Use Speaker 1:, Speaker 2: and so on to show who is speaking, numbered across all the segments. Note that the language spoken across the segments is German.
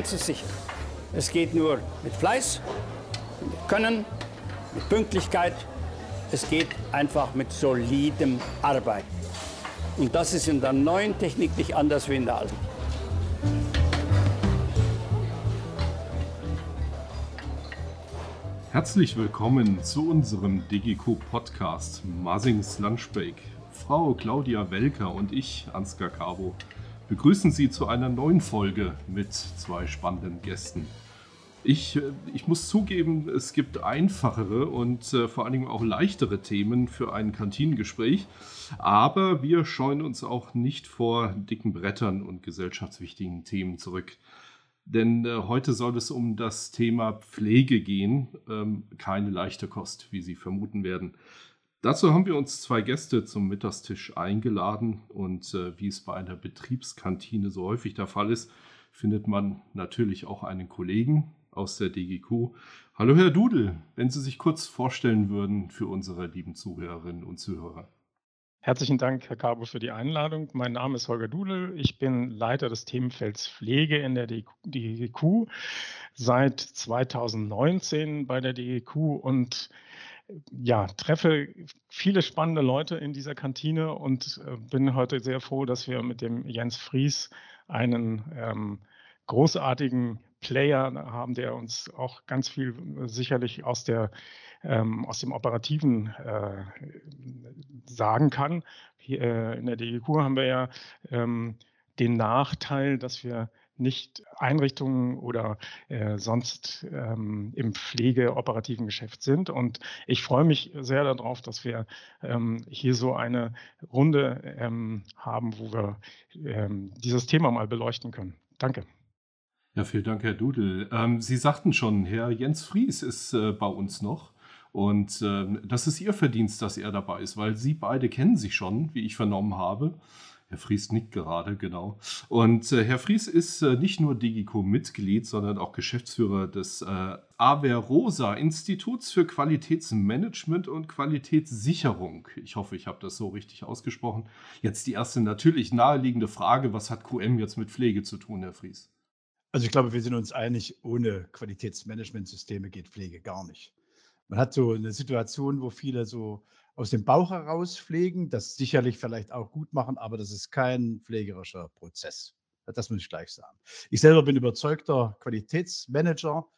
Speaker 1: eins ist sicher. Es geht nur mit Fleiß, mit Können, mit Pünktlichkeit. Es geht einfach mit solidem Arbeiten. Und das ist in der neuen Technik nicht anders wie in der alten.
Speaker 2: Herzlich willkommen zu unserem DGQ Podcast Masings Lunchbreak. Frau Claudia Welker und ich, Ansgar Cabo, begrüßen Sie zu einer neuen Folge mit zwei spannenden Gästen. Ich, äh, ich muss zugeben, es gibt einfachere und äh, vor allen Dingen auch leichtere Themen für ein Kantinengespräch, aber wir scheuen uns auch nicht vor dicken Brettern und gesellschaftswichtigen Themen zurück. Denn äh, heute soll es um das Thema Pflege gehen. Ähm, keine leichte Kost, wie Sie vermuten werden. Dazu haben wir uns zwei Gäste zum Mittagstisch eingeladen und äh, wie es bei einer Betriebskantine so häufig der Fall ist, findet man natürlich auch einen Kollegen aus der DGQ. Hallo Herr Dudel, wenn Sie sich kurz vorstellen würden für unsere lieben Zuhörerinnen und Zuhörer.
Speaker 3: Herzlichen Dank, Herr Cabo, für die Einladung. Mein Name ist Holger Dudel. Ich bin Leiter des Themenfelds Pflege in der DGQ seit 2019 bei der DGQ und ja, treffe viele spannende Leute in dieser Kantine und äh, bin heute sehr froh, dass wir mit dem Jens Fries einen ähm, großartigen Player haben, der uns auch ganz viel äh, sicherlich aus der ähm, aus dem Operativen äh, sagen kann. Hier, äh, in der DGQ haben wir ja ähm, den Nachteil, dass wir nicht Einrichtungen oder äh, sonst ähm, im pflegeoperativen Geschäft sind. Und ich freue mich sehr darauf, dass wir ähm, hier so eine Runde ähm, haben, wo wir ähm, dieses Thema mal beleuchten können. Danke.
Speaker 2: Ja, vielen Dank, Herr Dudel. Ähm, Sie sagten schon, Herr Jens Fries ist äh, bei uns noch. Und äh, das ist Ihr Verdienst, dass er dabei ist, weil Sie beide kennen sich schon, wie ich vernommen habe. Herr Fries nickt gerade, genau. Und äh, Herr Fries ist äh, nicht nur Digico-Mitglied, sondern auch Geschäftsführer des äh, Averrosa Instituts für Qualitätsmanagement und Qualitätssicherung. Ich hoffe, ich habe das so richtig ausgesprochen. Jetzt die erste natürlich naheliegende Frage, was hat QM jetzt mit Pflege zu tun, Herr Fries?
Speaker 4: Also ich glaube, wir sind uns einig, ohne Qualitätsmanagementsysteme geht Pflege gar nicht. Man hat so eine Situation, wo viele so aus dem Bauch heraus pflegen, das sicherlich vielleicht auch gut machen, aber das ist kein pflegerischer Prozess. Das muss ich gleich sagen. Ich selber bin überzeugter Qualitätsmanager,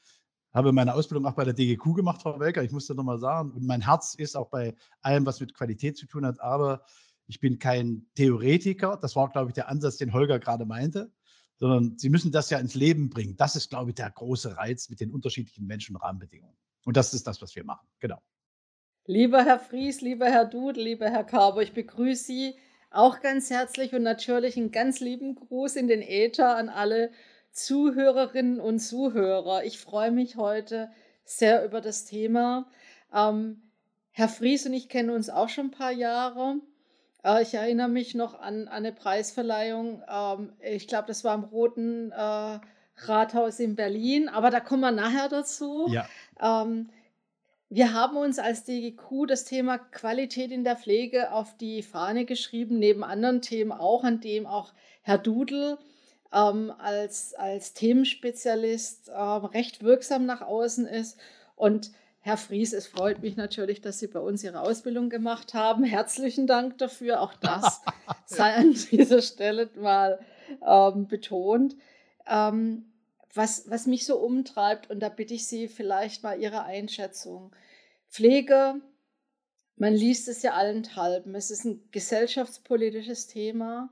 Speaker 4: habe meine Ausbildung auch bei der DGQ gemacht, Frau Welker. Ich muss das nochmal sagen. Und mein Herz ist auch bei allem, was mit Qualität zu tun hat. Aber ich bin kein Theoretiker. Das war, glaube ich, der Ansatz, den Holger gerade meinte. Sondern Sie müssen das ja ins Leben bringen. Das ist, glaube ich, der große Reiz mit den unterschiedlichen Menschen und Rahmenbedingungen. Und das ist das, was wir machen. Genau.
Speaker 5: Lieber Herr Fries, lieber Herr Dudel, lieber Herr Carbo, ich begrüße Sie auch ganz herzlich und natürlich einen ganz lieben Gruß in den Äther an alle Zuhörerinnen und Zuhörer. Ich freue mich heute sehr über das Thema. Ähm, Herr Fries und ich kennen uns auch schon ein paar Jahre. Äh, ich erinnere mich noch an, an eine Preisverleihung. Ähm, ich glaube, das war im Roten äh, Rathaus in Berlin, aber da kommen wir nachher dazu. Ja. Ähm, wir haben uns als DGQ das Thema Qualität in der Pflege auf die Fahne geschrieben, neben anderen Themen auch, an dem auch Herr Dudel ähm, als, als Themenspezialist äh, recht wirksam nach außen ist. Und Herr Fries, es freut mich natürlich, dass Sie bei uns Ihre Ausbildung gemacht haben. Herzlichen Dank dafür. Auch das sei an dieser Stelle mal ähm, betont. Ähm, was, was mich so umtreibt, und da bitte ich Sie vielleicht mal Ihre Einschätzung. Pflege, man liest es ja allenthalben. Es ist ein gesellschaftspolitisches Thema.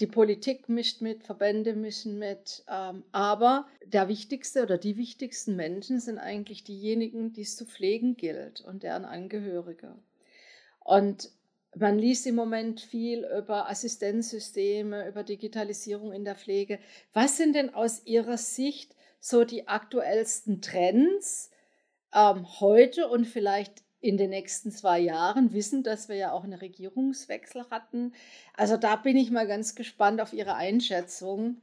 Speaker 5: Die Politik mischt mit, Verbände mischen mit. Ähm, aber der wichtigste oder die wichtigsten Menschen sind eigentlich diejenigen, die es zu pflegen gilt und deren Angehörige. Und man liest im Moment viel über Assistenzsysteme, über Digitalisierung in der Pflege. Was sind denn aus Ihrer Sicht so die aktuellsten Trends ähm, heute und vielleicht in den nächsten zwei Jahren? Wissen, dass wir ja auch einen Regierungswechsel hatten. Also da bin ich mal ganz gespannt auf Ihre Einschätzung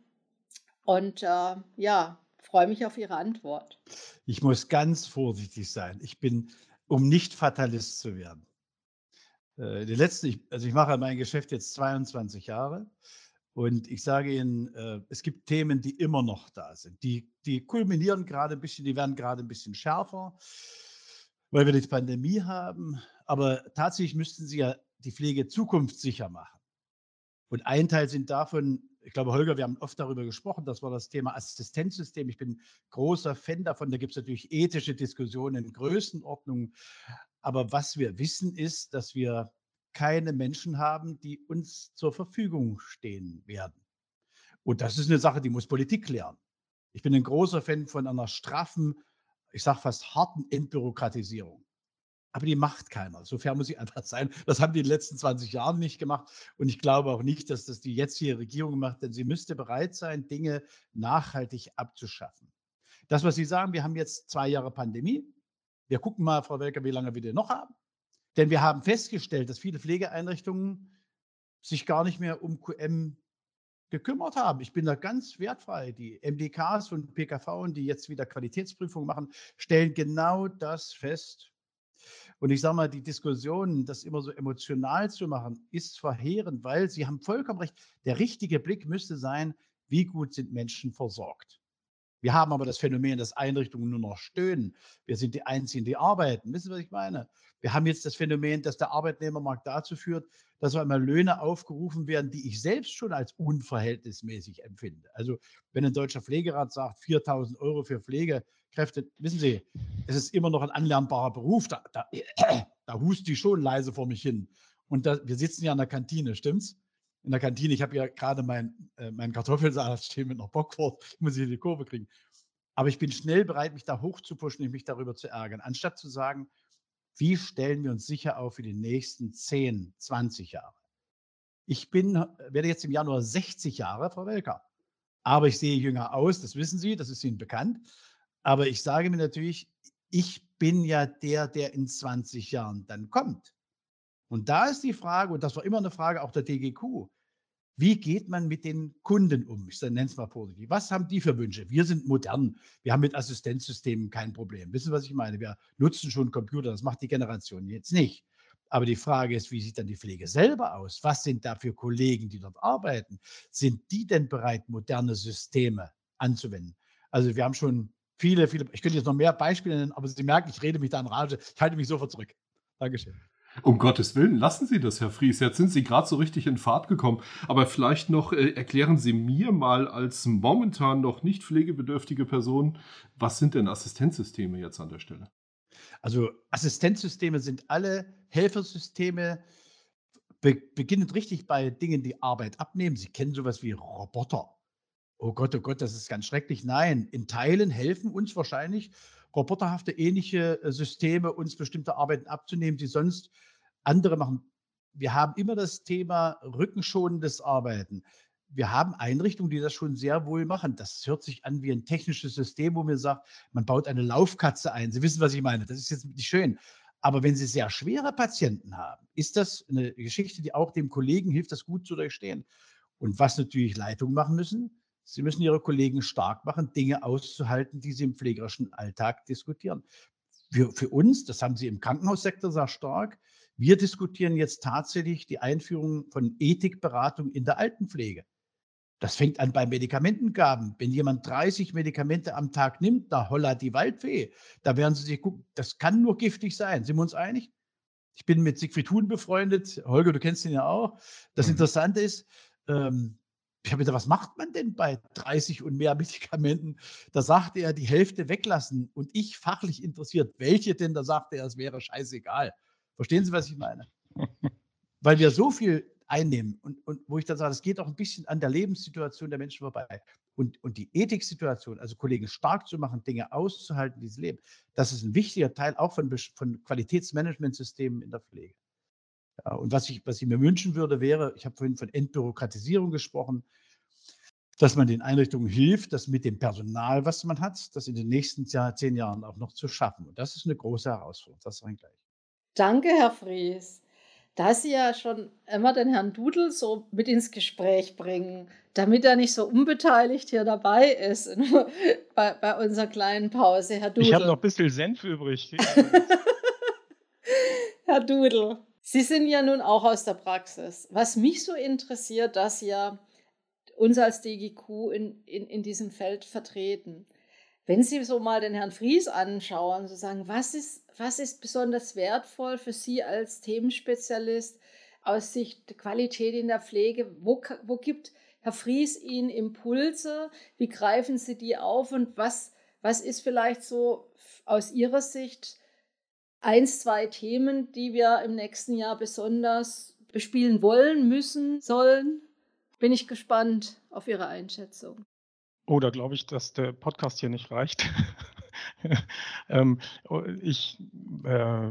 Speaker 5: und äh, ja, freue mich auf Ihre Antwort.
Speaker 4: Ich muss ganz vorsichtig sein. Ich bin, um nicht Fatalist zu werden. Äh, die letzten, also ich mache mein Geschäft jetzt 22 Jahre Und ich sage Ihnen, äh, es gibt Themen, die immer noch da sind. Die, die kulminieren gerade ein bisschen, die werden gerade ein bisschen schärfer, weil wir die Pandemie haben. Aber tatsächlich müssten Sie ja die Pflege zukunftssicher machen. Und ein Teil sind davon, ich glaube, Holger, wir haben oft darüber gesprochen, das war das Thema Assistenzsystem. Ich bin großer Fan davon. Da gibt es natürlich ethische Diskussionen in Größenordnung. Aber was wir wissen, ist, dass wir keine Menschen haben, die uns zur Verfügung stehen werden. Und das ist eine Sache, die muss Politik klären. Ich bin ein großer Fan von einer straffen, ich sage fast harten Entbürokratisierung. Aber die macht keiner. So fair muss ich einfach sein. Das haben die in den letzten 20 Jahren nicht gemacht. Und ich glaube auch nicht, dass das die jetzige Regierung macht, denn sie müsste bereit sein, Dinge nachhaltig abzuschaffen. Das, was Sie sagen, wir haben jetzt zwei Jahre Pandemie. Wir gucken mal, Frau Welker, wie lange wir den noch haben. Denn wir haben festgestellt, dass viele Pflegeeinrichtungen sich gar nicht mehr um QM gekümmert haben. Ich bin da ganz wertfrei. Die MDKs und PKV, die jetzt wieder Qualitätsprüfungen machen, stellen genau das fest. Und ich sage mal, die Diskussion, das immer so emotional zu machen, ist verheerend, weil Sie haben vollkommen recht. Der richtige Blick müsste sein, wie gut sind Menschen versorgt. Wir haben aber das Phänomen, dass Einrichtungen nur noch stöhnen. Wir sind die Einzigen, die arbeiten. Wissen Sie, was ich meine? Wir haben jetzt das Phänomen, dass der Arbeitnehmermarkt dazu führt, dass einmal Löhne aufgerufen werden, die ich selbst schon als unverhältnismäßig empfinde. Also wenn ein deutscher Pflegerat sagt, 4000 Euro für Pflegekräfte, wissen Sie, es ist immer noch ein anlernbarer Beruf. Da, da, da hust die schon leise vor mich hin. Und da, wir sitzen ja in der Kantine, stimmt's? In der Kantine, ich habe ja gerade mein, äh, mein Kartoffelsalat stehen mit einer Bockwurst, ich hier die Kurve kriegen. Aber ich bin schnell bereit, mich da hochzupuschen und mich darüber zu ärgern, anstatt zu sagen, wie stellen wir uns sicher auf für die nächsten 10, 20 Jahre? Ich bin, werde jetzt im Januar 60 Jahre, Frau Welker. Aber ich sehe jünger aus, das wissen Sie, das ist Ihnen bekannt. Aber ich sage mir natürlich, ich bin ja der, der in 20 Jahren dann kommt. Und da ist die Frage, und das war immer eine Frage auch der DGQ, wie geht man mit den Kunden um? Ich nenne es mal positiv. Was haben die für Wünsche? Wir sind modern. Wir haben mit Assistenzsystemen kein Problem. Wissen Sie, was ich meine? Wir nutzen schon Computer. Das macht die Generation jetzt nicht. Aber die Frage ist, wie sieht dann die Pflege selber aus? Was sind da für Kollegen, die dort arbeiten? Sind die denn bereit, moderne Systeme anzuwenden? Also wir haben schon viele, viele, ich könnte jetzt noch mehr Beispiele nennen, aber Sie merken, ich rede mich da in Rage. Ich halte mich sofort zurück. Dankeschön.
Speaker 2: Um Gottes Willen, lassen Sie das, Herr Fries. Jetzt sind Sie gerade so richtig in Fahrt gekommen. Aber vielleicht noch äh, erklären Sie mir mal als momentan noch nicht pflegebedürftige Person, was sind denn Assistenzsysteme jetzt an der Stelle?
Speaker 4: Also Assistenzsysteme sind alle Helfersysteme, be beginnend richtig bei Dingen, die Arbeit abnehmen. Sie kennen sowas wie Roboter. Oh Gott, oh Gott, das ist ganz schrecklich. Nein, in Teilen helfen uns wahrscheinlich roboterhafte ähnliche äh, Systeme, uns bestimmte Arbeiten abzunehmen, die sonst andere machen. Wir haben immer das Thema rückenschonendes Arbeiten. Wir haben Einrichtungen, die das schon sehr wohl machen. Das hört sich an wie ein technisches System, wo man sagt, man baut eine Laufkatze ein. Sie wissen, was ich meine. Das ist jetzt nicht schön. Aber wenn Sie sehr schwere Patienten haben, ist das eine Geschichte, die auch dem Kollegen hilft, das gut zu durchstehen. Und was natürlich Leitungen machen müssen, Sie müssen Ihre Kollegen stark machen, Dinge auszuhalten, die Sie im pflegerischen Alltag diskutieren. Für, für uns, das haben Sie im Krankenhaussektor sehr stark, wir diskutieren jetzt tatsächlich die Einführung von Ethikberatung in der Altenpflege. Das fängt an bei Medikamentengaben. Wenn jemand 30 Medikamente am Tag nimmt, da holla die Waldfee. Da werden Sie sich gucken, das kann nur giftig sein. Sind wir uns einig? Ich bin mit Siegfried Huhn befreundet. Holger, du kennst ihn ja auch. Das mhm. Interessante ist, ähm, ich habe gesagt, was macht man denn bei 30 und mehr Medikamenten? Da sagte er, die Hälfte weglassen. Und ich fachlich interessiert, welche denn? Da sagte er, es wäre scheißegal. Verstehen Sie, was ich meine? Weil wir so viel einnehmen und, und wo ich dann sage, es geht auch ein bisschen an der Lebenssituation der Menschen vorbei. Und, und die Ethiksituation, also Kollegen stark zu machen, Dinge auszuhalten, die sie leben, das ist ein wichtiger Teil auch von, von Qualitätsmanagementsystemen in der Pflege. Ja, und was ich, was ich mir wünschen würde, wäre, ich habe vorhin von Entbürokratisierung gesprochen, dass man den Einrichtungen hilft, das mit dem Personal, was man hat, das in den nächsten zehn Jahren auch noch zu schaffen. Und das ist eine große Herausforderung. Das sage ich gleich.
Speaker 5: Danke, Herr Fries. Da Sie ja schon immer den Herrn Dudel so mit ins Gespräch bringen, damit er nicht so unbeteiligt hier dabei ist bei, bei unserer kleinen Pause, Herr Dudel.
Speaker 3: Ich habe noch ein bisschen Senf übrig.
Speaker 5: Herr Dudel, Sie sind ja nun auch aus der Praxis. Was mich so interessiert, dass ja uns als DGQ in, in, in diesem Feld vertreten. Wenn Sie so mal den Herrn Fries anschauen, so sagen, was ist, was ist besonders wertvoll für Sie als Themenspezialist aus Sicht der Qualität in der Pflege? Wo, wo gibt Herr Fries Ihnen Impulse? Wie greifen Sie die auf? Und was, was ist vielleicht so aus Ihrer Sicht eins, zwei Themen, die wir im nächsten Jahr besonders bespielen wollen, müssen, sollen? Bin ich gespannt auf Ihre Einschätzung.
Speaker 3: Oh, da glaube ich, dass der Podcast hier nicht reicht. ähm, ich, äh,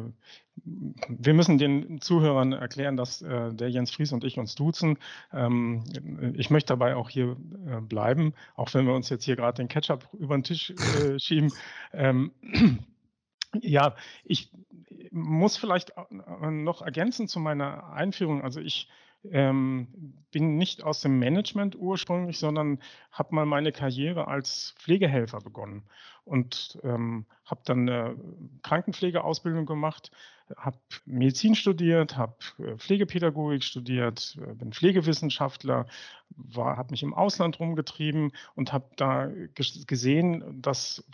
Speaker 3: wir müssen den Zuhörern erklären, dass äh, der Jens Fries und ich uns duzen. Ähm, ich möchte dabei auch hier äh, bleiben, auch wenn wir uns jetzt hier gerade den Ketchup über den Tisch äh, schieben. Ähm, ja, ich muss vielleicht äh, noch ergänzen zu meiner Einführung. Also ich ähm, bin nicht aus dem Management ursprünglich, sondern habe mal meine Karriere als Pflegehelfer begonnen und ähm, habe dann eine Krankenpflegeausbildung gemacht, habe Medizin studiert, habe äh, Pflegepädagogik studiert, äh, bin Pflegewissenschaftler, habe mich im Ausland rumgetrieben und habe da gesehen, dass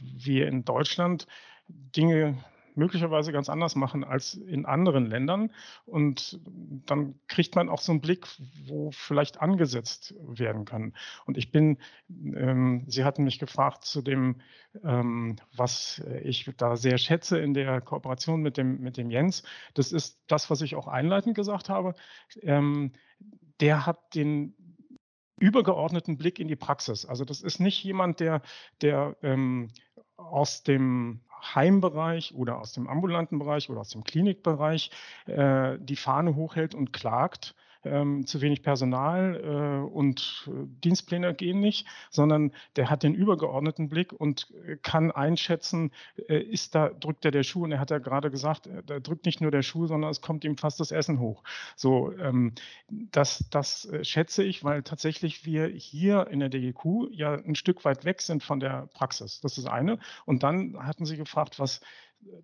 Speaker 3: wir in Deutschland Dinge möglicherweise ganz anders machen als in anderen Ländern. Und dann kriegt man auch so einen Blick, wo vielleicht angesetzt werden kann. Und ich bin, ähm, Sie hatten mich gefragt zu dem, ähm, was ich da sehr schätze in der Kooperation mit dem, mit dem Jens. Das ist das, was ich auch einleitend gesagt habe. Ähm, der hat den übergeordneten Blick in die Praxis. Also das ist nicht jemand, der, der ähm, aus dem Heimbereich oder aus dem ambulanten Bereich oder aus dem Klinikbereich äh, die Fahne hochhält und klagt, ähm, zu wenig Personal äh, und äh, Dienstpläne gehen nicht, sondern der hat den übergeordneten Blick und äh, kann einschätzen, äh, ist da, drückt er der Schuh, und er hat ja gerade gesagt, äh, da drückt nicht nur der Schuh, sondern es kommt ihm fast das Essen hoch. So, ähm, das, das schätze ich, weil tatsächlich wir hier in der DGQ ja ein Stück weit weg sind von der Praxis. Das ist eine. Und dann hatten Sie gefragt, was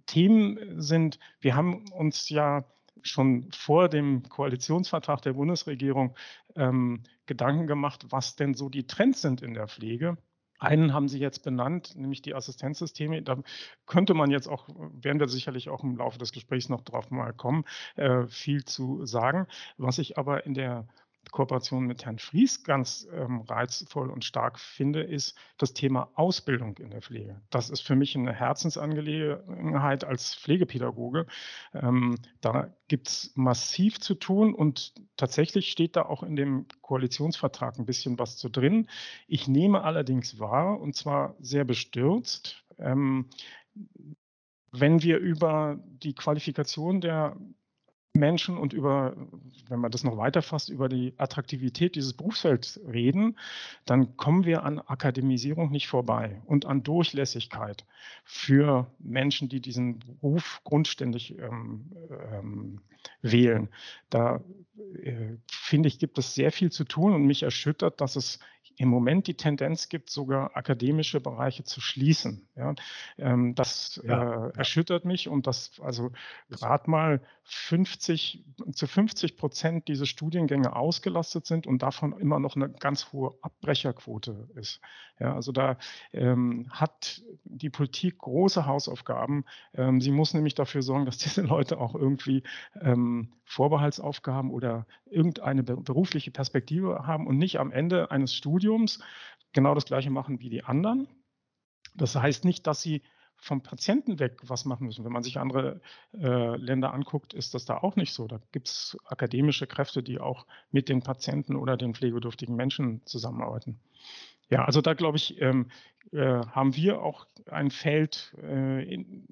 Speaker 3: Themen sind. Wir haben uns ja schon vor dem Koalitionsvertrag der Bundesregierung ähm, Gedanken gemacht, was denn so die Trends sind in der Pflege. Einen haben Sie jetzt benannt, nämlich die Assistenzsysteme. Da könnte man jetzt auch, werden wir sicherlich auch im Laufe des Gesprächs noch drauf mal kommen, äh, viel zu sagen. Was ich aber in der Kooperation mit Herrn Fries ganz ähm, reizvoll und stark finde, ist das Thema Ausbildung in der Pflege. Das ist für mich eine Herzensangelegenheit als Pflegepädagoge. Ähm, da gibt es massiv zu tun und tatsächlich steht da auch in dem Koalitionsvertrag ein bisschen was zu drin. Ich nehme allerdings wahr, und zwar sehr bestürzt, ähm, wenn wir über die Qualifikation der Menschen und über, wenn man das noch weiterfasst, über die Attraktivität dieses Berufsfelds reden, dann kommen wir an Akademisierung nicht vorbei und an Durchlässigkeit für Menschen, die diesen Beruf grundständig ähm, ähm, wählen. Da äh, finde ich, gibt es sehr viel zu tun und mich erschüttert, dass es im Moment die Tendenz gibt, sogar akademische Bereiche zu schließen. Ja, ähm, das ja, äh, erschüttert mich und dass also gerade mal 50 zu 50 Prozent diese Studiengänge ausgelastet sind und davon immer noch eine ganz hohe Abbrecherquote ist. Ja, also da ähm, hat die Politik große Hausaufgaben. Ähm, sie muss nämlich dafür sorgen, dass diese Leute auch irgendwie ähm, Vorbehaltsaufgaben oder irgendeine berufliche Perspektive haben und nicht am Ende eines Studiums genau das Gleiche machen wie die anderen. Das heißt nicht, dass sie vom Patienten weg was machen müssen. Wenn man sich andere äh, Länder anguckt, ist das da auch nicht so. Da gibt es akademische Kräfte, die auch mit den Patienten oder den pflegebedürftigen Menschen zusammenarbeiten. Ja, also da glaube ich, ähm, äh, haben wir auch ein Feld äh, in,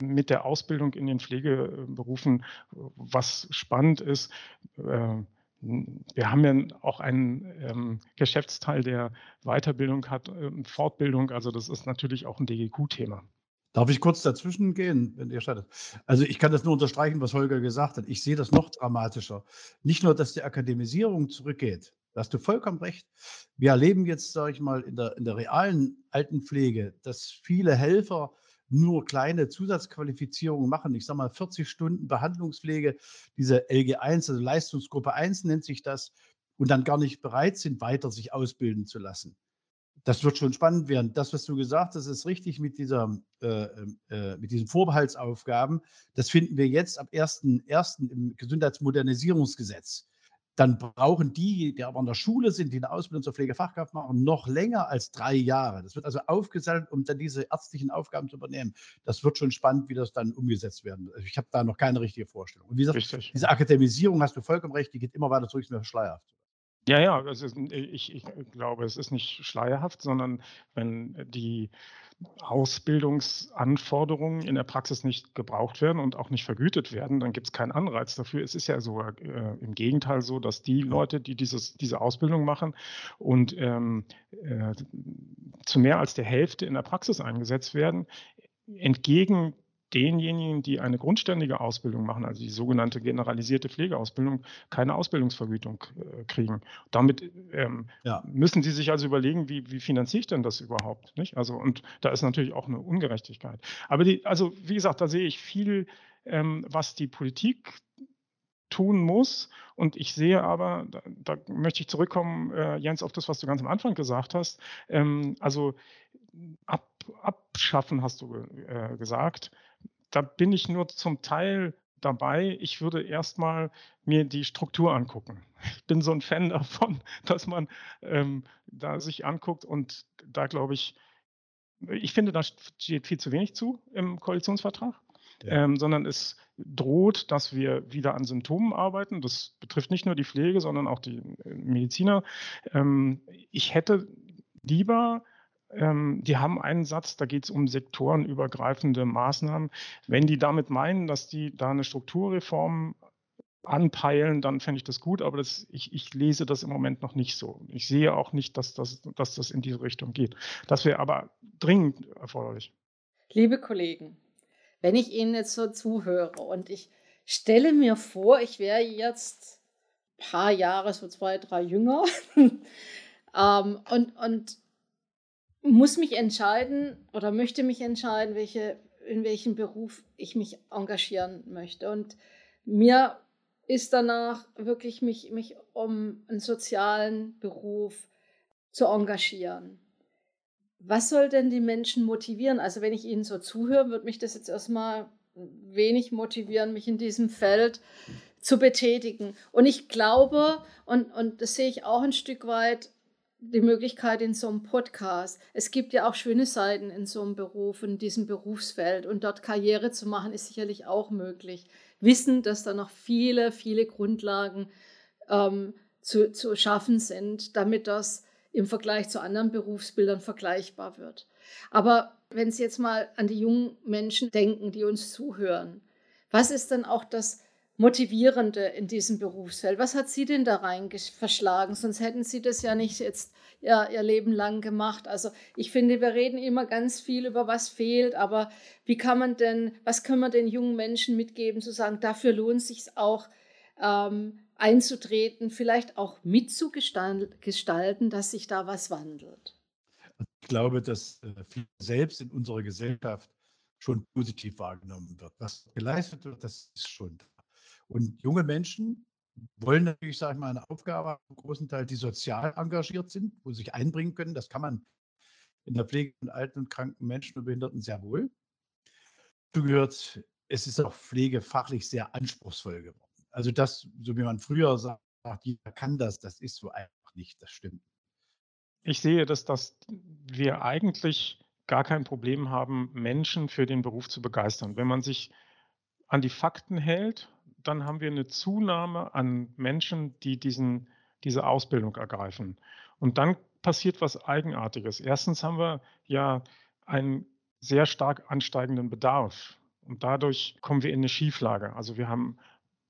Speaker 3: mit der Ausbildung in den Pflegeberufen, was spannend ist. Äh, wir haben ja auch einen ähm, Geschäftsteil, der Weiterbildung hat, äh, Fortbildung. Also das ist natürlich auch ein DGQ-Thema.
Speaker 4: Darf ich kurz dazwischen gehen, wenn ihr stattet? Also ich kann das nur unterstreichen, was Holger gesagt hat. Ich sehe das noch dramatischer. Nicht nur, dass die Akademisierung zurückgeht, da hast du vollkommen recht. Wir erleben jetzt, sage ich mal, in der, in der realen Altenpflege, dass viele Helfer nur kleine Zusatzqualifizierungen machen. Ich sage mal 40 Stunden Behandlungspflege, diese LG1, also Leistungsgruppe 1 nennt sich das. und dann gar nicht bereit sind, weiter sich ausbilden zu lassen. Das wird schon spannend werden. Das, was du gesagt hast, ist richtig mit, dieser, äh, äh, mit diesen Vorbehaltsaufgaben. Das finden wir jetzt ab 1.1. im Gesundheitsmodernisierungsgesetz dann brauchen die, die aber in der Schule sind, die eine Ausbildung zur Pflegefachkraft machen, noch länger als drei Jahre. Das wird also aufgesammelt, um dann diese ärztlichen Aufgaben zu übernehmen. Das wird schon spannend, wie das dann umgesetzt werden wird. Also ich habe da noch keine richtige Vorstellung. Und wie gesagt, Richtig. diese Akademisierung, hast du vollkommen recht, die geht immer weiter zurück, ist mir schleierhaft.
Speaker 3: Ja, ja, ist, ich, ich glaube, es ist nicht schleierhaft, sondern wenn die Ausbildungsanforderungen in der Praxis nicht gebraucht werden und auch nicht vergütet werden, dann gibt es keinen Anreiz dafür. Es ist ja sogar äh, im Gegenteil so, dass die Leute, die dieses, diese Ausbildung machen und ähm, äh, zu mehr als der Hälfte in der Praxis eingesetzt werden, entgegen denjenigen, die eine grundständige Ausbildung machen, also die sogenannte generalisierte Pflegeausbildung, keine Ausbildungsvergütung äh, kriegen. Damit ähm, ja. müssen sie sich also überlegen, wie, wie finanziere ich denn das überhaupt? Nicht? Also, und da ist natürlich auch eine Ungerechtigkeit. Aber die, also wie gesagt, da sehe ich viel, ähm, was die Politik tun muss. Und ich sehe aber, da, da möchte ich zurückkommen, äh, Jens, auf das, was du ganz am Anfang gesagt hast. Ähm, also ab, abschaffen, hast du äh, gesagt da bin ich nur zum Teil dabei. Ich würde erstmal mir die Struktur angucken. Ich bin so ein Fan davon, dass man ähm, da sich anguckt und da glaube ich, ich finde, da steht viel zu wenig zu im Koalitionsvertrag, ja. ähm, sondern es droht, dass wir wieder an Symptomen arbeiten. Das betrifft nicht nur die Pflege, sondern auch die äh, Mediziner. Ähm, ich hätte lieber ähm, die haben einen Satz, da geht es um sektorenübergreifende Maßnahmen. Wenn die damit meinen, dass die da eine Strukturreform anpeilen, dann fände ich das gut, aber das, ich, ich, lese das im Moment noch nicht so. Ich sehe auch nicht, dass das, dass das in diese Richtung geht. Das wäre aber dringend erforderlich.
Speaker 5: Liebe Kollegen, wenn ich Ihnen jetzt so zuhöre und ich stelle mir vor, ich wäre jetzt ein paar Jahre, so zwei, drei jünger ähm, und, und muss mich entscheiden oder möchte mich entscheiden, welche, in welchem Beruf ich mich engagieren möchte. Und mir ist danach wirklich mich, mich um einen sozialen Beruf zu engagieren. Was soll denn die Menschen motivieren? Also wenn ich ihnen so zuhöre, wird mich das jetzt erstmal wenig motivieren, mich in diesem Feld zu betätigen. Und ich glaube, und, und das sehe ich auch ein Stück weit, die Möglichkeit in so einem Podcast. Es gibt ja auch schöne Seiten in so einem Beruf, in diesem Berufsfeld. Und dort Karriere zu machen, ist sicherlich auch möglich. Wissen, dass da noch viele, viele Grundlagen ähm, zu, zu schaffen sind, damit das im Vergleich zu anderen Berufsbildern vergleichbar wird. Aber wenn Sie jetzt mal an die jungen Menschen denken, die uns zuhören, was ist dann auch das Motivierende in diesem Berufsfeld. Was hat Sie denn da rein verschlagen? Sonst hätten Sie das ja nicht jetzt ja, Ihr Leben lang gemacht. Also ich finde, wir reden immer ganz viel über was fehlt, aber wie kann man denn, was können wir den jungen Menschen mitgeben, zu sagen, dafür lohnt es sich auch ähm, einzutreten, vielleicht auch mitzugestalten, dass sich da was wandelt?
Speaker 4: Ich glaube, dass äh, selbst in unserer Gesellschaft schon positiv wahrgenommen wird. Was geleistet wird, das ist schon und junge Menschen wollen natürlich, sage ich mal, eine Aufgabe haben, großen Teil, die sozial engagiert sind, wo sie sich einbringen können. Das kann man in der Pflege von alten und kranken Menschen und Behinderten sehr wohl. Dazu gehört, es ist auch pflegefachlich sehr anspruchsvoll geworden. Also das, so wie man früher sagt, jeder kann das, das ist so einfach nicht, das stimmt.
Speaker 3: Ich sehe, dass, dass wir eigentlich gar kein Problem haben, Menschen für den Beruf zu begeistern. Wenn man sich an die Fakten hält dann haben wir eine Zunahme an Menschen, die diesen, diese Ausbildung ergreifen. Und dann passiert was Eigenartiges. Erstens haben wir ja einen sehr stark ansteigenden Bedarf. Und dadurch kommen wir in eine Schieflage. Also wir haben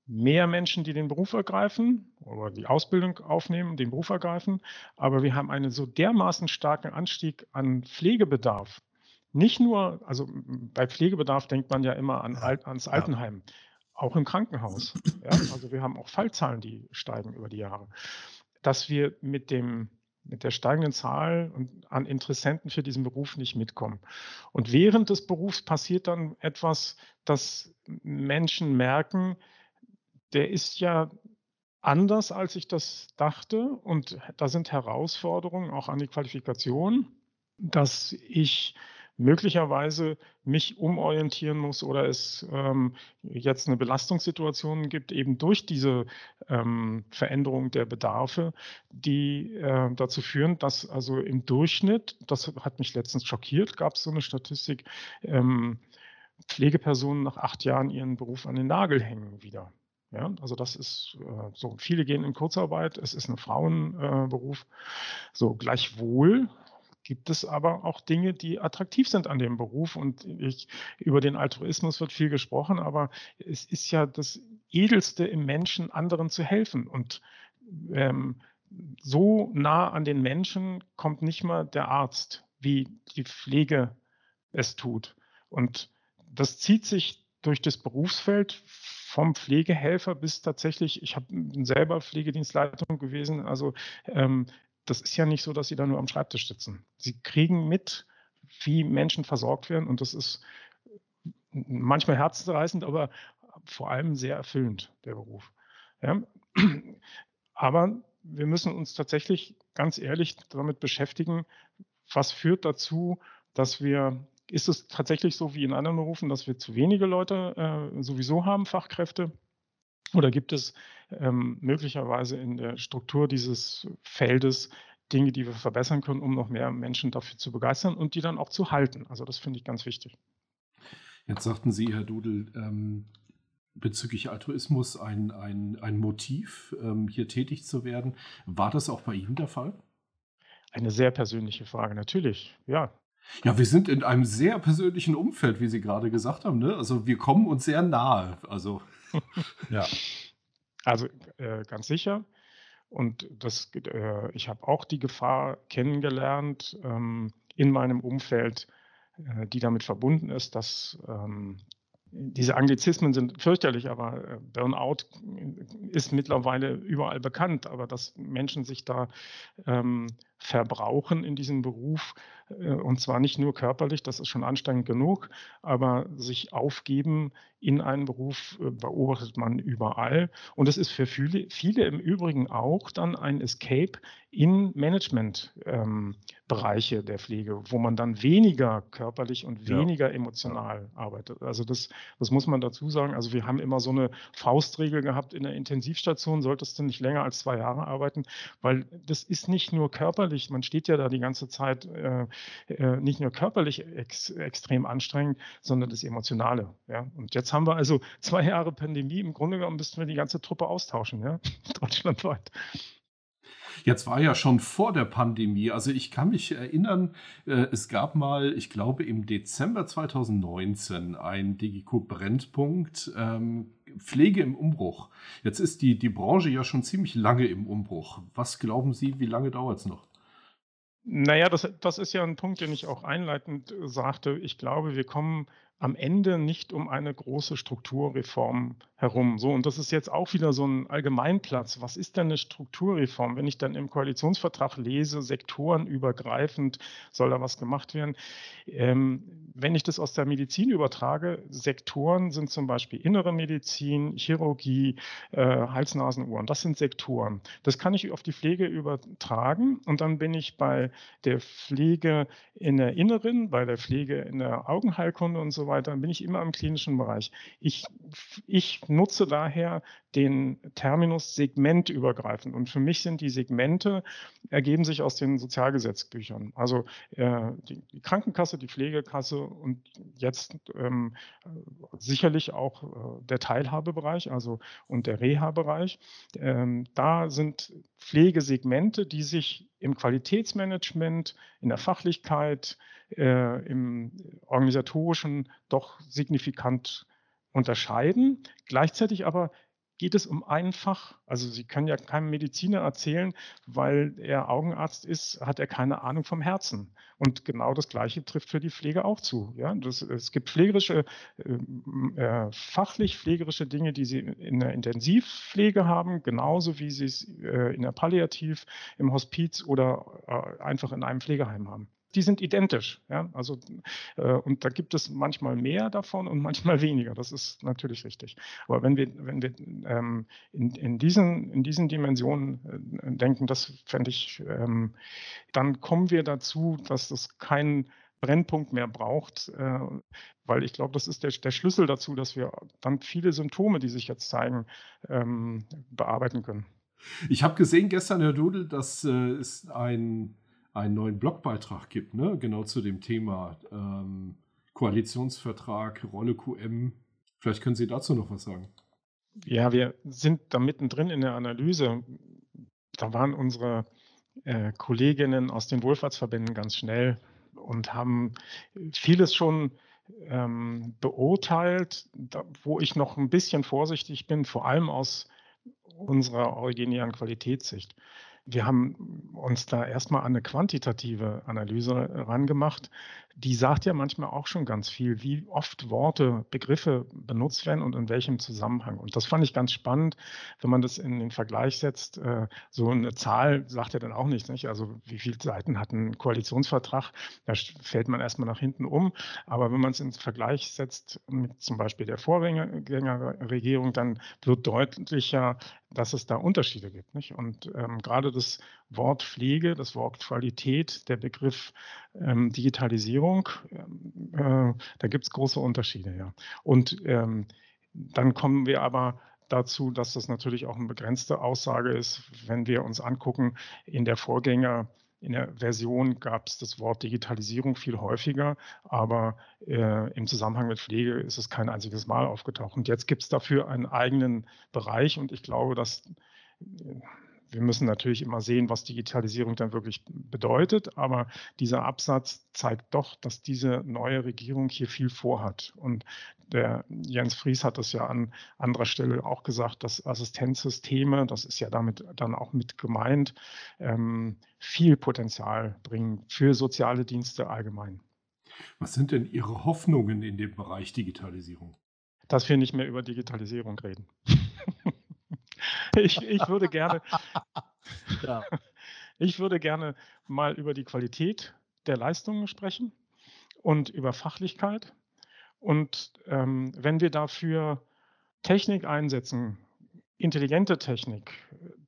Speaker 3: mehr Menschen, die den Beruf ergreifen oder die Ausbildung aufnehmen, den Beruf ergreifen, aber wir haben einen so dermaßen starken Anstieg an Pflegebedarf. Nicht nur, also bei Pflegebedarf denkt man ja immer an, ans Altenheim. Auch im Krankenhaus. Ja? Also wir haben auch Fallzahlen, die steigen über die Jahre. Dass wir mit dem mit der steigenden Zahl an Interessenten für diesen Beruf nicht mitkommen. Und während des Berufs passiert dann etwas, dass Menschen merken, der ist ja anders, als ich das dachte. Und da sind Herausforderungen auch an die Qualifikation, dass ich möglicherweise mich umorientieren muss oder es ähm, jetzt eine Belastungssituation gibt, eben durch diese ähm, Veränderung der Bedarfe, die äh, dazu führen, dass also im Durchschnitt, das hat mich letztens schockiert, gab es so eine Statistik, ähm, Pflegepersonen nach acht Jahren ihren Beruf an den Nagel hängen wieder. Ja, also das ist äh, so, viele gehen in Kurzarbeit, es ist ein Frauenberuf. Äh, so, gleichwohl gibt es aber auch Dinge, die attraktiv sind an dem Beruf. Und ich, über den Altruismus wird viel gesprochen, aber es ist ja das Edelste im Menschen, anderen zu helfen. Und ähm, so nah an den Menschen kommt nicht mal der Arzt, wie die Pflege es tut. Und das zieht sich durch das Berufsfeld vom Pflegehelfer bis tatsächlich, ich habe selber Pflegedienstleitung gewesen, also ähm, das ist ja nicht so, dass sie da nur am Schreibtisch sitzen. Sie kriegen mit, wie Menschen versorgt werden und das ist manchmal herzzerreißend, aber vor allem sehr erfüllend, der Beruf. Ja? Aber wir müssen uns tatsächlich ganz ehrlich damit beschäftigen, was führt dazu, dass wir ist es tatsächlich so wie in anderen Berufen, dass wir zu wenige Leute äh, sowieso haben, Fachkräfte? Oder gibt es ähm, möglicherweise in der Struktur dieses Feldes Dinge, die wir verbessern können, um noch mehr Menschen dafür zu begeistern und die dann auch zu halten? Also das finde ich ganz wichtig.
Speaker 2: Jetzt sagten Sie, Herr Dudel, ähm, bezüglich Altruismus ein, ein, ein Motiv, ähm, hier tätig zu werden. War das auch bei Ihnen der Fall?
Speaker 3: Eine sehr persönliche Frage, natürlich, ja.
Speaker 2: Ja, wir sind in einem sehr persönlichen Umfeld, wie Sie gerade gesagt haben. Ne? Also wir kommen uns sehr nahe. Also,
Speaker 3: ja. Also äh, ganz sicher. Und das, äh, ich habe auch die Gefahr kennengelernt ähm, in meinem Umfeld, äh, die damit verbunden ist, dass ähm, diese Anglizismen sind fürchterlich, aber äh, Burnout ist mittlerweile überall bekannt, aber dass Menschen sich da ähm, verbrauchen in diesem Beruf, äh, und zwar nicht nur körperlich, das ist schon anstrengend genug, aber sich aufgeben in einen Beruf äh, beobachtet man überall. Und es ist für viele, viele im Übrigen auch dann ein Escape in Managementbereiche ähm, der Pflege, wo man dann weniger körperlich und weniger ja. emotional arbeitet. Also das, das muss man dazu sagen. Also wir haben immer so eine Faustregel gehabt in der Intensivstation, solltest du nicht länger als zwei Jahre arbeiten, weil das ist nicht nur körperlich, man steht ja da die ganze Zeit äh, äh, nicht nur körperlich ex, extrem anstrengend, sondern das Emotionale. Ja? Und jetzt haben wir also zwei Jahre Pandemie, im Grunde genommen müssten wir die ganze Truppe austauschen, ja? deutschlandweit.
Speaker 2: Jetzt war ja schon vor der Pandemie, also ich kann mich erinnern, äh, es gab mal, ich glaube im Dezember 2019, ein Digico Brennpunkt, ähm, Pflege im Umbruch. Jetzt ist die, die Branche ja schon ziemlich lange im Umbruch. Was glauben Sie, wie lange dauert es noch?
Speaker 3: Naja, das, das ist ja ein Punkt, den ich auch einleitend sagte. Ich glaube, wir kommen am Ende nicht um eine große Strukturreform herum. So, und das ist jetzt auch wieder so ein Allgemeinplatz. Was ist denn eine Strukturreform? Wenn ich dann im Koalitionsvertrag lese, sektorenübergreifend soll da was gemacht werden. Ähm, wenn ich das aus der Medizin übertrage, Sektoren sind zum Beispiel innere Medizin, Chirurgie, äh, Hals-Nasen-Ohren. Das sind Sektoren. Das kann ich auf die Pflege übertragen und dann bin ich bei der Pflege in der Inneren, bei der Pflege in der Augenheilkunde und so weiter, bin ich immer im klinischen Bereich. Ich, ich nutze daher den Terminus segmentübergreifend. Und für mich sind die Segmente, ergeben sich aus den Sozialgesetzbüchern. Also äh, die, Krankenkasse, die Pflegekasse und jetzt ähm, sicherlich auch äh, der Teilhabebereich, also und der Reha-Bereich. Ähm, da sind Pflegesegmente, die sich im Qualitätsmanagement, in der Fachlichkeit, äh, im organisatorischen doch signifikant unterscheiden. Gleichzeitig aber geht es um ein Fach. Also Sie können ja keinem Mediziner erzählen, weil er Augenarzt ist, hat er keine Ahnung vom Herzen. Und genau das Gleiche trifft für die Pflege auch zu. Ja, das, es gibt pflegerische, äh, äh fachlich pflegerische Dinge, die Sie in der Intensivpflege haben, genauso wie Sie es äh, in der Palliativ, im Hospiz oder äh, einfach in einem Pflegeheim haben. Die sind identisch. Ja? Also, äh, und da gibt es manchmal mehr davon und manchmal weniger. Das ist natürlich richtig. Aber wenn wir, wenn wir ähm, in, in, diesen, in diesen Dimensionen äh, denken, das fände ich, ähm, dann kommen wir dazu, dass es keinen Brennpunkt mehr braucht, äh, weil ich glaube, das ist der, der, Schlüssel dazu, dass wir dann viele Symptome, die sich jetzt zeigen, ähm, bearbeiten können.
Speaker 2: Ich habe gesehen gestern, Herr Dudel, dass äh, es ein einen neuen Blogbeitrag gibt, ne? genau zu dem Thema ähm, Koalitionsvertrag, Rolle QM. Vielleicht können Sie dazu noch was sagen.
Speaker 3: Ja, wir sind da mittendrin in der Analyse. Da waren unsere äh, Kolleginnen aus den Wohlfahrtsverbänden ganz schnell und haben vieles schon ähm, beurteilt, da, wo ich noch ein bisschen vorsichtig bin, vor allem aus unserer originären Qualitätssicht wir haben uns da erstmal an eine quantitative Analyse rangemacht. Die sagt ja manchmal auch schon ganz viel, wie oft Worte, Begriffe benutzt werden und in welchem Zusammenhang. Und das fand ich ganz spannend, wenn man das in den Vergleich setzt. Äh, so eine Zahl sagt ja dann auch nichts. Nicht? Also wie viele Seiten hat ein Koalitionsvertrag? Da fällt man erstmal nach hinten um. Aber wenn man es ins Vergleich setzt mit zum Beispiel der Vorgängerregierung, dann wird deutlicher, dass es da Unterschiede gibt. Nicht? Und ähm, gerade das Wort Pflege, das Wort Qualität, der Begriff ähm, Digitalisierung, ähm, äh, da gibt es große Unterschiede. Ja. Und ähm, dann kommen wir aber dazu, dass das natürlich auch eine begrenzte Aussage ist, wenn wir uns angucken, in der Vorgänger in der Version gab es das Wort Digitalisierung viel häufiger, aber äh, im Zusammenhang mit Pflege ist es kein einziges Mal aufgetaucht. Und jetzt gibt es dafür einen eigenen Bereich und ich glaube, dass äh, wir müssen natürlich immer sehen, was Digitalisierung dann wirklich bedeutet, aber dieser Absatz zeigt doch, dass diese neue Regierung hier viel vorhat. Und der Jens Fries hat das ja an anderer Stelle auch gesagt, dass Assistenzsysteme, das ist ja damit dann auch mit gemeint, ähm, viel Potenzial bringen für soziale Dienste allgemein.
Speaker 2: Was sind denn Ihre Hoffnungen in dem Bereich Digitalisierung?
Speaker 3: Dass wir nicht mehr über Digitalisierung reden. ich, ich würde gerne, ja. ich würde gerne mal über die Qualität der Leistungen sprechen und über Fachlichkeit. Und ähm, wenn wir dafür Technik einsetzen, intelligente Technik,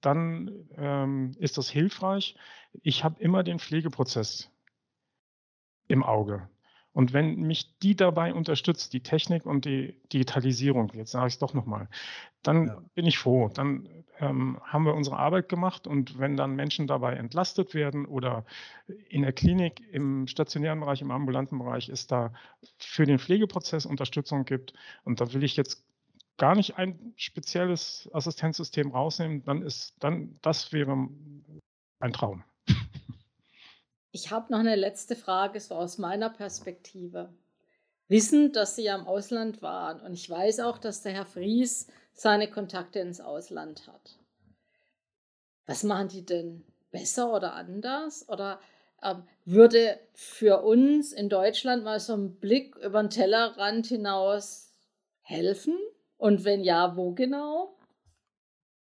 Speaker 3: dann ähm, ist das hilfreich. Ich habe immer den Pflegeprozess im Auge. Und wenn mich die dabei unterstützt, die Technik und die Digitalisierung, jetzt sage ich es doch nochmal, dann ja. bin ich froh. Dann ähm, haben wir unsere Arbeit gemacht und wenn dann Menschen dabei entlastet werden oder in der Klinik, im stationären Bereich, im ambulanten Bereich ist da für den Pflegeprozess Unterstützung gibt und da will ich jetzt gar nicht ein spezielles Assistenzsystem rausnehmen, dann ist dann das wäre ein Traum.
Speaker 5: Ich habe noch eine letzte Frage, so aus meiner Perspektive. Wissen, dass Sie ja im Ausland waren und ich weiß auch, dass der Herr Fries seine Kontakte ins Ausland hat. Was machen die denn besser oder anders? Oder ähm, würde für uns in Deutschland mal so ein Blick über den Tellerrand hinaus helfen? Und wenn ja, wo genau?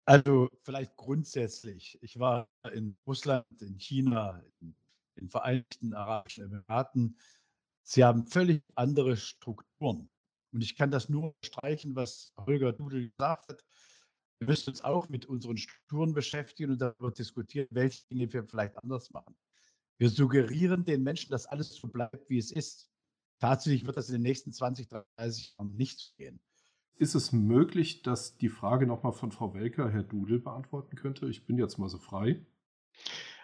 Speaker 4: Also vielleicht grundsätzlich. Ich war in Russland, in China, in den Vereinigten Arabischen Emiraten. Sie haben völlig andere Strukturen. Und ich kann das nur streichen, was Holger Dudel gesagt hat. Wir müssen uns auch mit unseren Strukturen beschäftigen und darüber diskutieren, welche Dinge wir vielleicht anders machen. Wir suggerieren den Menschen, dass alles so bleibt, wie es ist. Tatsächlich wird das in den nächsten 20, 30 Jahren nicht gehen.
Speaker 2: Ist es möglich, dass die Frage nochmal von Frau Welker Herr Dudel beantworten könnte? Ich bin jetzt mal so frei.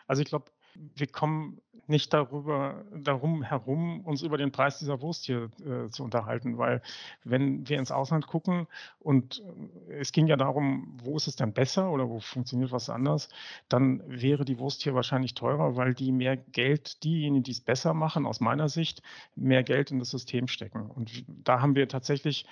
Speaker 3: Also ich glaube, wir kommen nicht darüber, darum herum, uns über den Preis dieser Wurst hier äh, zu unterhalten, weil wenn wir ins Ausland gucken und äh, es ging ja darum, wo ist es denn besser oder wo funktioniert was anders, dann wäre die Wurst hier wahrscheinlich teurer, weil die mehr Geld, diejenigen, die es besser machen, aus meiner Sicht, mehr Geld in das System stecken. Und da haben wir tatsächlich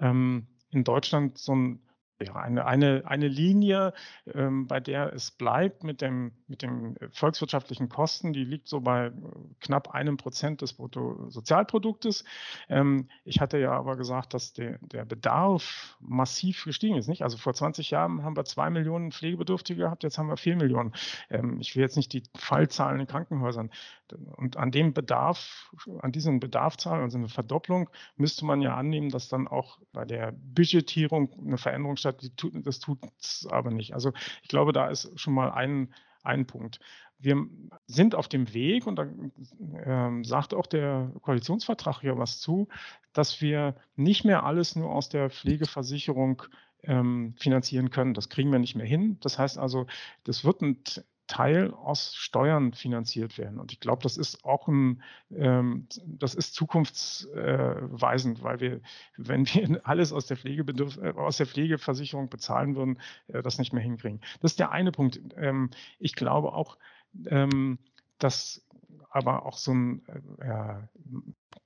Speaker 3: ähm, in Deutschland so ein wäre. Eine, eine, eine Linie, ähm, bei der es bleibt mit dem, mit dem volkswirtschaftlichen Kosten, die liegt so bei äh, knapp einem Prozent des Bruttosozialproduktes. Ähm, ich hatte ja aber gesagt, dass der, der Bedarf massiv gestiegen ist. Nicht? Also vor 20 Jahren haben wir zwei Millionen Pflegebedürftige gehabt, jetzt haben wir vier Millionen. Ähm, ich will jetzt nicht die Fallzahlen in Krankenhäusern. Und an dem Bedarf, an diesen Bedarfszahlen, also eine Verdopplung, müsste man ja annehmen, dass dann auch bei der Budgetierung eine Veränderung statt das tut es aber nicht. Also ich glaube, da ist schon mal ein, ein Punkt. Wir sind auf dem Weg, und da äh, sagt auch der Koalitionsvertrag hier was zu, dass wir nicht mehr alles nur aus der Pflegeversicherung ähm, finanzieren können. Das kriegen wir nicht mehr hin. Das heißt also, das wird ein Teil aus Steuern finanziert werden. Und ich glaube, das ist auch ein, ähm, das ist zukunftsweisend, weil wir, wenn wir alles aus der, Pflegebedürf äh, aus der Pflegeversicherung bezahlen würden, äh, das nicht mehr hinkriegen. Das ist der eine Punkt. Ähm, ich glaube auch, ähm, dass aber auch so ein äh,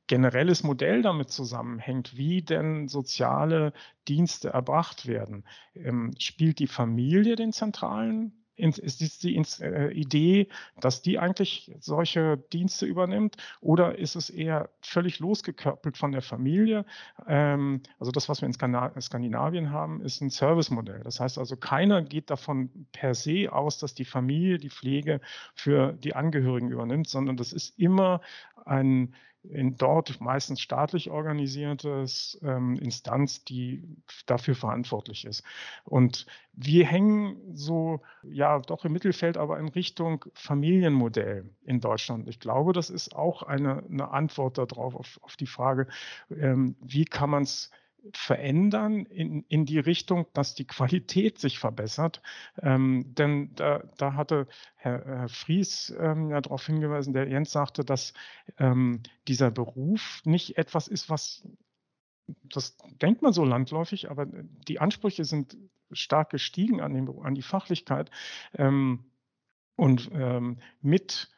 Speaker 3: generelles Modell damit zusammenhängt, wie denn soziale Dienste erbracht werden. Ähm, spielt die Familie den zentralen ist die äh, Idee, dass die eigentlich solche Dienste übernimmt oder ist es eher völlig losgekoppelt von der Familie? Ähm, also das, was wir in Skandinavien haben, ist ein Servicemodell. Das heißt also, keiner geht davon per se aus, dass die Familie die Pflege für die Angehörigen übernimmt, sondern das ist immer ein in dort meistens staatlich organisiertes ähm, Instanz, die dafür verantwortlich ist. Und wir hängen so, ja, doch im Mittelfeld, aber in Richtung Familienmodell in Deutschland. Ich glaube, das ist auch eine, eine Antwort darauf, auf, auf die Frage, ähm, wie kann man es verändern in, in die Richtung, dass die Qualität sich verbessert. Ähm, denn da, da hatte Herr, Herr Fries ähm, ja darauf hingewiesen, der Jens sagte, dass ähm, dieser Beruf nicht etwas ist, was das denkt man so landläufig, aber die Ansprüche sind stark gestiegen an, den, an die Fachlichkeit. Ähm, und ähm, mit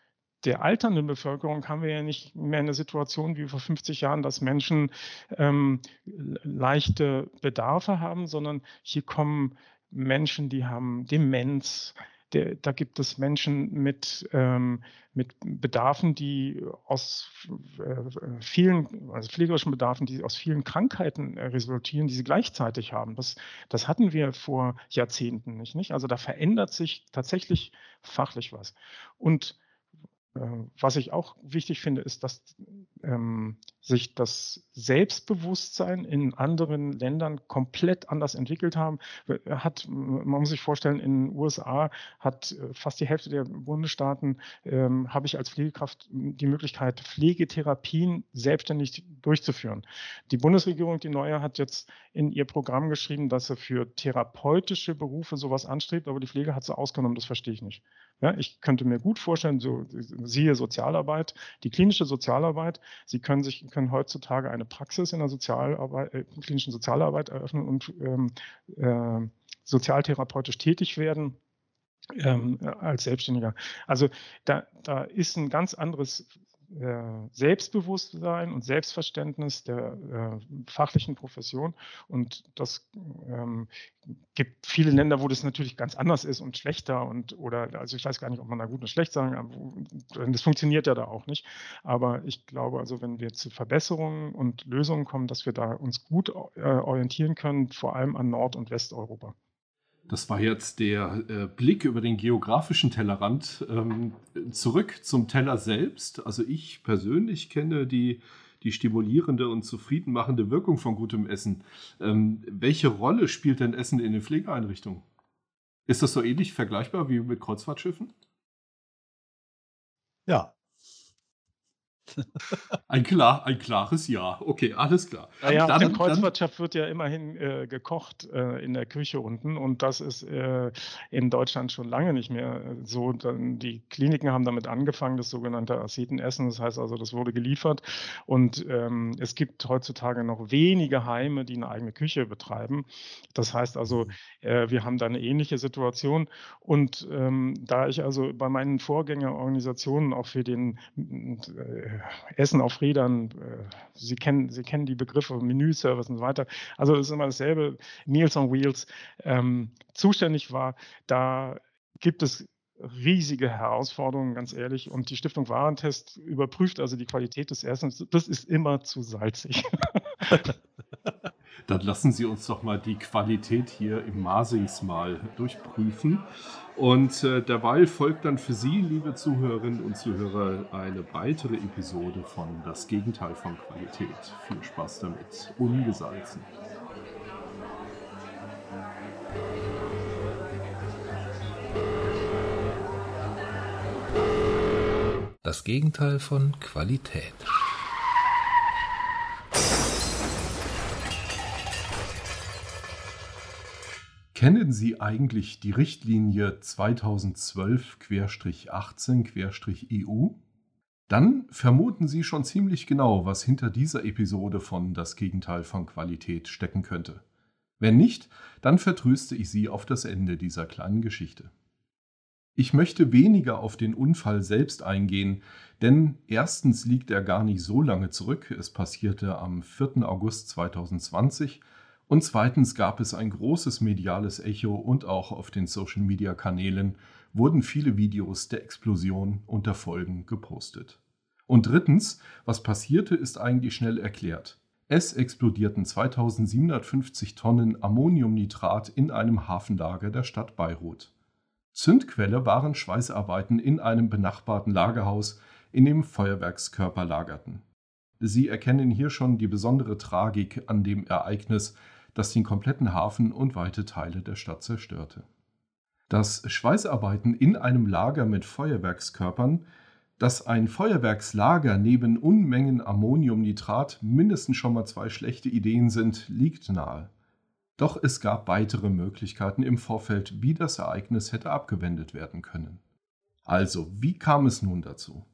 Speaker 3: der alternden Bevölkerung haben wir ja nicht mehr eine Situation wie vor 50 Jahren, dass Menschen ähm, leichte Bedarfe haben, sondern hier kommen Menschen, die haben Demenz. Der, da gibt es Menschen mit, ähm, mit Bedarfen, die aus äh, vielen, also pflegerischen Bedarfen, die aus vielen Krankheiten äh, resultieren, die sie gleichzeitig haben. Das, das hatten wir vor Jahrzehnten nicht, nicht. Also da verändert sich tatsächlich fachlich was. Und was ich auch wichtig finde, ist, dass ähm, sich das Selbstbewusstsein in anderen Ländern komplett anders entwickelt haben. Hat, man muss sich vorstellen, in den USA hat äh, fast die Hälfte der Bundesstaaten ähm, habe ich als Pflegekraft die Möglichkeit, Pflegetherapien selbstständig durchzuführen. Die Bundesregierung, die neue, hat jetzt in ihr Programm geschrieben, dass sie für therapeutische Berufe sowas anstrebt, aber die Pflege hat sie ausgenommen. Das verstehe ich nicht. Ja, ich könnte mir gut vorstellen, so siehe Sozialarbeit, die klinische Sozialarbeit. Sie können sich können heutzutage eine Praxis in der Sozialarbeit, äh, klinischen Sozialarbeit eröffnen und ähm, äh, sozialtherapeutisch tätig werden. Ähm, als Selbstständiger. Also da, da ist ein ganz anderes Selbstbewusstsein und Selbstverständnis der äh, fachlichen Profession. Und das ähm, gibt viele Länder, wo das natürlich ganz anders ist und schlechter und oder also ich weiß gar nicht, ob man da gut oder schlecht sagen kann. Das funktioniert ja da auch nicht. Aber ich glaube also, wenn wir zu Verbesserungen und Lösungen kommen, dass wir da uns gut äh, orientieren können, vor allem an Nord- und Westeuropa.
Speaker 2: Das war jetzt der äh, Blick über den geografischen Tellerrand. Ähm, zurück zum Teller selbst. Also ich persönlich kenne die, die stimulierende und zufriedenmachende Wirkung von gutem Essen. Ähm, welche Rolle spielt denn Essen in den Pflegeeinrichtungen? Ist das so ähnlich vergleichbar wie mit Kreuzfahrtschiffen?
Speaker 4: Ja,
Speaker 2: ein, klar, ein klares Ja. Okay, alles klar.
Speaker 3: Naja, dann, der Kreuzfahrtschaft wird ja immerhin äh, gekocht äh, in der Küche unten und das ist äh, in Deutschland schon lange nicht mehr so. Dann, die Kliniken haben damit angefangen, das sogenannte Assetenessen. Das heißt also, das wurde geliefert und ähm, es gibt heutzutage noch wenige Heime, die eine eigene Küche betreiben. Das heißt also, äh, wir haben da eine ähnliche Situation und ähm, da ich also bei meinen Vorgängerorganisationen auch für den äh, Essen auf Rädern. Äh, Sie, kennen, Sie kennen die Begriffe Menüservice und so weiter. Also es ist immer dasselbe. Meals on Wheels ähm, zuständig war. Da gibt es riesige Herausforderungen, ganz ehrlich. Und die Stiftung Warentest überprüft also die Qualität des Essens. Das ist immer zu salzig.
Speaker 2: Dann lassen Sie uns doch mal die Qualität hier im Masings mal durchprüfen. Und äh, derweil folgt dann für Sie, liebe Zuhörerinnen und Zuhörer, eine weitere Episode von Das Gegenteil von Qualität. Viel Spaß damit. Ungesalzen.
Speaker 6: Das Gegenteil von Qualität.
Speaker 2: Kennen Sie eigentlich die Richtlinie 2012-18-EU? Dann vermuten Sie schon ziemlich genau, was hinter dieser Episode von Das Gegenteil von Qualität stecken könnte. Wenn nicht, dann vertröste ich Sie auf das Ende dieser kleinen Geschichte. Ich möchte weniger auf den Unfall selbst eingehen, denn erstens liegt er gar nicht so lange zurück, es passierte am 4. August 2020 und zweitens gab es ein großes mediales Echo und auch auf den Social-Media-Kanälen wurden viele Videos der Explosion und der Folgen gepostet. Und drittens, was passierte, ist eigentlich schnell erklärt. Es explodierten 2750 Tonnen Ammoniumnitrat in einem Hafenlager der Stadt Beirut. Zündquelle waren Schweißarbeiten in einem benachbarten Lagerhaus, in dem Feuerwerkskörper lagerten. Sie erkennen hier schon die besondere Tragik an dem Ereignis, das den kompletten Hafen und weite Teile der Stadt zerstörte. Das Schweißarbeiten in einem Lager mit Feuerwerkskörpern, dass ein Feuerwerkslager neben Unmengen Ammoniumnitrat mindestens schon mal zwei schlechte Ideen sind, liegt nahe. Doch es gab weitere Möglichkeiten im Vorfeld, wie das Ereignis hätte abgewendet werden können. Also, wie kam es nun dazu?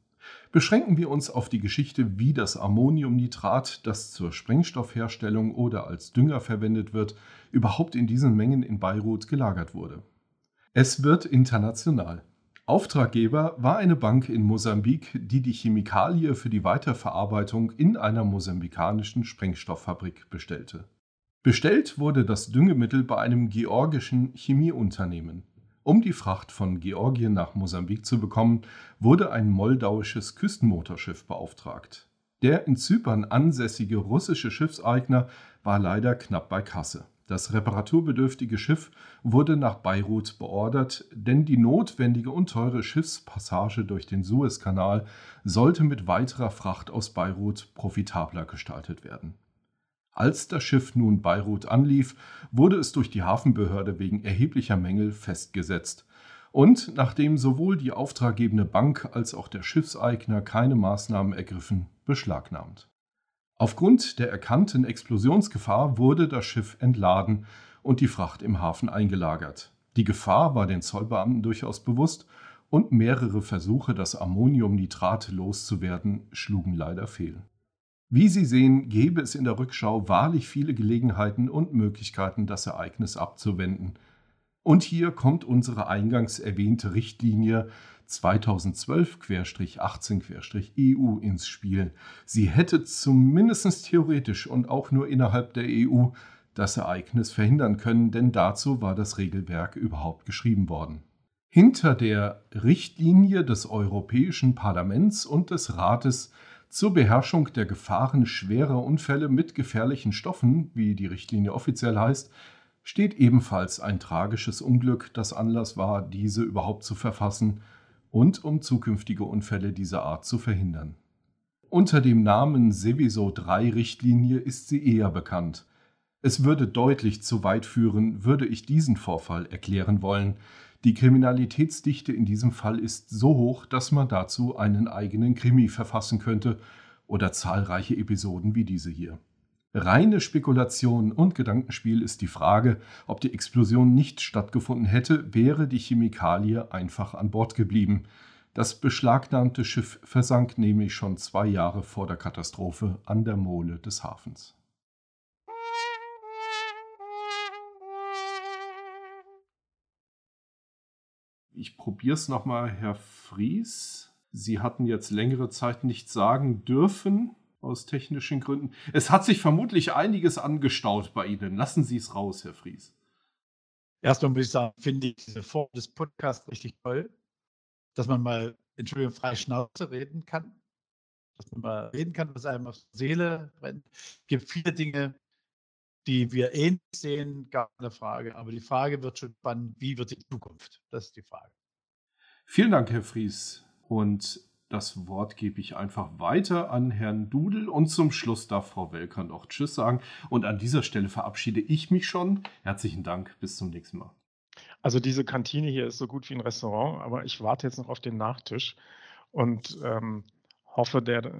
Speaker 2: Beschränken wir uns auf die Geschichte, wie das Ammoniumnitrat, das zur Sprengstoffherstellung oder als Dünger verwendet wird, überhaupt in diesen Mengen in Beirut gelagert wurde. Es wird international. Auftraggeber war eine Bank in Mosambik, die die Chemikalie für die Weiterverarbeitung in einer mosambikanischen Sprengstofffabrik bestellte. Bestellt wurde das Düngemittel bei einem georgischen Chemieunternehmen. Um die Fracht von Georgien nach Mosambik zu bekommen, wurde ein moldauisches Küstenmotorschiff beauftragt. Der in Zypern ansässige russische Schiffseigner war leider knapp bei Kasse. Das reparaturbedürftige Schiff wurde nach Beirut beordert, denn die notwendige und teure Schiffspassage durch den Suezkanal sollte mit weiterer Fracht aus Beirut profitabler gestaltet werden. Als das Schiff nun Beirut anlief, wurde es durch die Hafenbehörde wegen erheblicher Mängel festgesetzt. Und nachdem sowohl die auftraggebende Bank als auch der Schiffseigner keine Maßnahmen ergriffen, beschlagnahmt. Aufgrund der erkannten Explosionsgefahr wurde das Schiff entladen und die Fracht im Hafen eingelagert. Die Gefahr war den Zollbeamten durchaus bewusst und mehrere Versuche, das Ammoniumnitrat loszuwerden, schlugen leider fehl. Wie Sie sehen, gäbe es in der Rückschau wahrlich viele Gelegenheiten und Möglichkeiten, das Ereignis abzuwenden. Und hier kommt unsere eingangs erwähnte Richtlinie 2012-18-EU ins Spiel. Sie hätte zumindest theoretisch und auch nur innerhalb der EU das Ereignis verhindern können, denn dazu war das Regelwerk überhaupt geschrieben worden. Hinter der Richtlinie des Europäischen Parlaments und des Rates zur Beherrschung der Gefahren schwerer Unfälle mit gefährlichen Stoffen, wie die Richtlinie offiziell heißt, steht ebenfalls ein tragisches Unglück, das Anlass war, diese überhaupt zu verfassen und um zukünftige Unfälle dieser Art zu verhindern. Unter dem Namen Seviso 3 Richtlinie ist sie eher bekannt. Es würde deutlich zu weit führen, würde ich diesen Vorfall erklären wollen, die Kriminalitätsdichte in diesem Fall ist so hoch, dass man dazu einen eigenen Krimi verfassen könnte oder zahlreiche Episoden wie diese hier. Reine Spekulation und Gedankenspiel ist die Frage, ob die Explosion nicht stattgefunden hätte, wäre die Chemikalie einfach an Bord geblieben. Das beschlagnahmte Schiff versank nämlich schon zwei Jahre vor der Katastrophe an der Mole des Hafens. Ich probiere es nochmal, Herr Fries. Sie hatten jetzt längere Zeit nichts sagen dürfen aus technischen Gründen. Es hat sich vermutlich einiges angestaut bei Ihnen. Lassen Sie es raus, Herr Fries.
Speaker 4: Erstmal muss ich sagen, finde ich diese Form des Podcasts richtig toll, dass man mal, Entschuldigung, frei Schnauze reden kann. Dass man mal reden kann, was einem auf der Seele brennt. Es gibt viele Dinge, die wir ähnlich sehen, gar keine Frage. Aber die Frage wird schon spannend, wie wird die Zukunft? Das ist die Frage.
Speaker 2: Vielen Dank, Herr Fries. Und das Wort gebe ich einfach weiter an Herrn Dudel und zum Schluss darf Frau Welker noch Tschüss sagen. Und an dieser Stelle verabschiede ich mich schon. Herzlichen Dank, bis zum nächsten Mal.
Speaker 3: Also diese Kantine hier ist so gut wie ein Restaurant, aber ich warte jetzt noch auf den Nachtisch und ähm, hoffe, der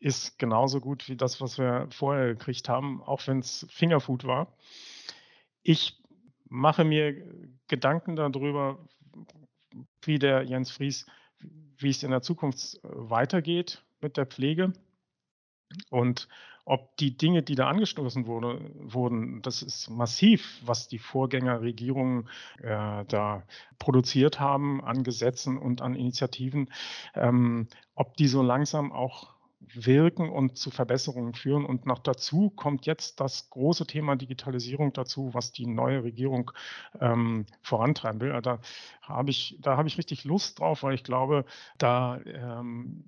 Speaker 3: ist genauso gut wie das, was wir vorher gekriegt haben, auch wenn es Fingerfood war. Ich mache mir Gedanken darüber, wie der Jens Fries wie es in der Zukunft äh, weitergeht mit der Pflege und ob die Dinge, die da angestoßen wurde, wurden, das ist massiv, was die Vorgängerregierungen äh, da produziert haben an Gesetzen und an Initiativen, ähm, ob die so langsam auch wirken und zu Verbesserungen führen. Und noch dazu kommt jetzt das große Thema Digitalisierung dazu, was die neue Regierung ähm, vorantreiben will. Da habe ich, da ich richtig Lust drauf, weil ich glaube, da ähm,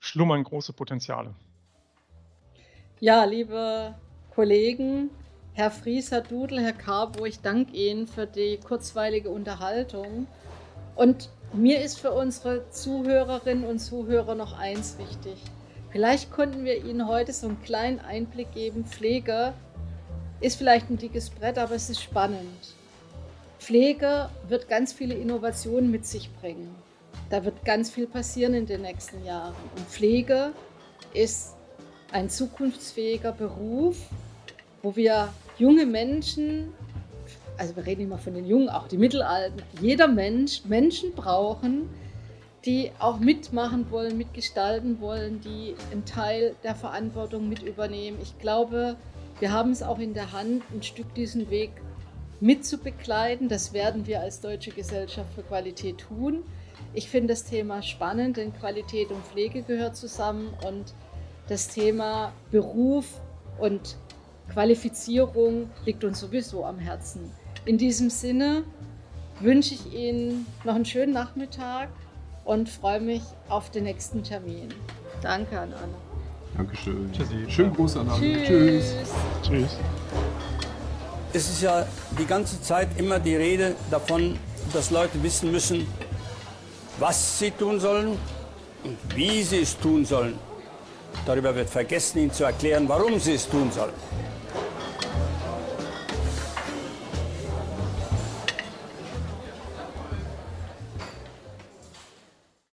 Speaker 3: schlummern große Potenziale.
Speaker 5: Ja, liebe Kollegen, Herr Fries, Herr Dudel, Herr Carbo, ich danke Ihnen für die kurzweilige Unterhaltung. Und mir ist für unsere Zuhörerinnen und Zuhörer noch eins wichtig. Vielleicht konnten wir Ihnen heute so einen kleinen Einblick geben. Pflege ist vielleicht ein dickes Brett, aber es ist spannend. Pflege wird ganz viele Innovationen mit sich bringen. Da wird ganz viel passieren in den nächsten Jahren. Und Pflege ist ein zukunftsfähiger Beruf, wo wir junge Menschen also wir reden immer von den Jungen, auch die Mittelalten, jeder Mensch Menschen brauchen, die auch mitmachen wollen, mitgestalten wollen, die einen Teil der Verantwortung mit übernehmen. Ich glaube, wir haben es auch in der Hand, ein Stück diesen Weg mitzubegleiten. Das werden wir als Deutsche Gesellschaft für Qualität tun. Ich finde das Thema spannend, denn Qualität und Pflege gehört zusammen und das Thema Beruf und Qualifizierung liegt uns sowieso am Herzen. In diesem Sinne wünsche ich Ihnen noch einen schönen Nachmittag und freue mich auf den nächsten Termin. Danke an alle.
Speaker 2: Dankeschön. Tschüssi. Schönen Gruß an alle.
Speaker 5: Tschüss.
Speaker 3: Tschüss.
Speaker 1: Es ist ja die ganze Zeit immer die Rede davon, dass Leute wissen müssen, was sie tun sollen und wie sie es tun sollen. Darüber wird vergessen, ihnen zu erklären, warum sie es tun sollen.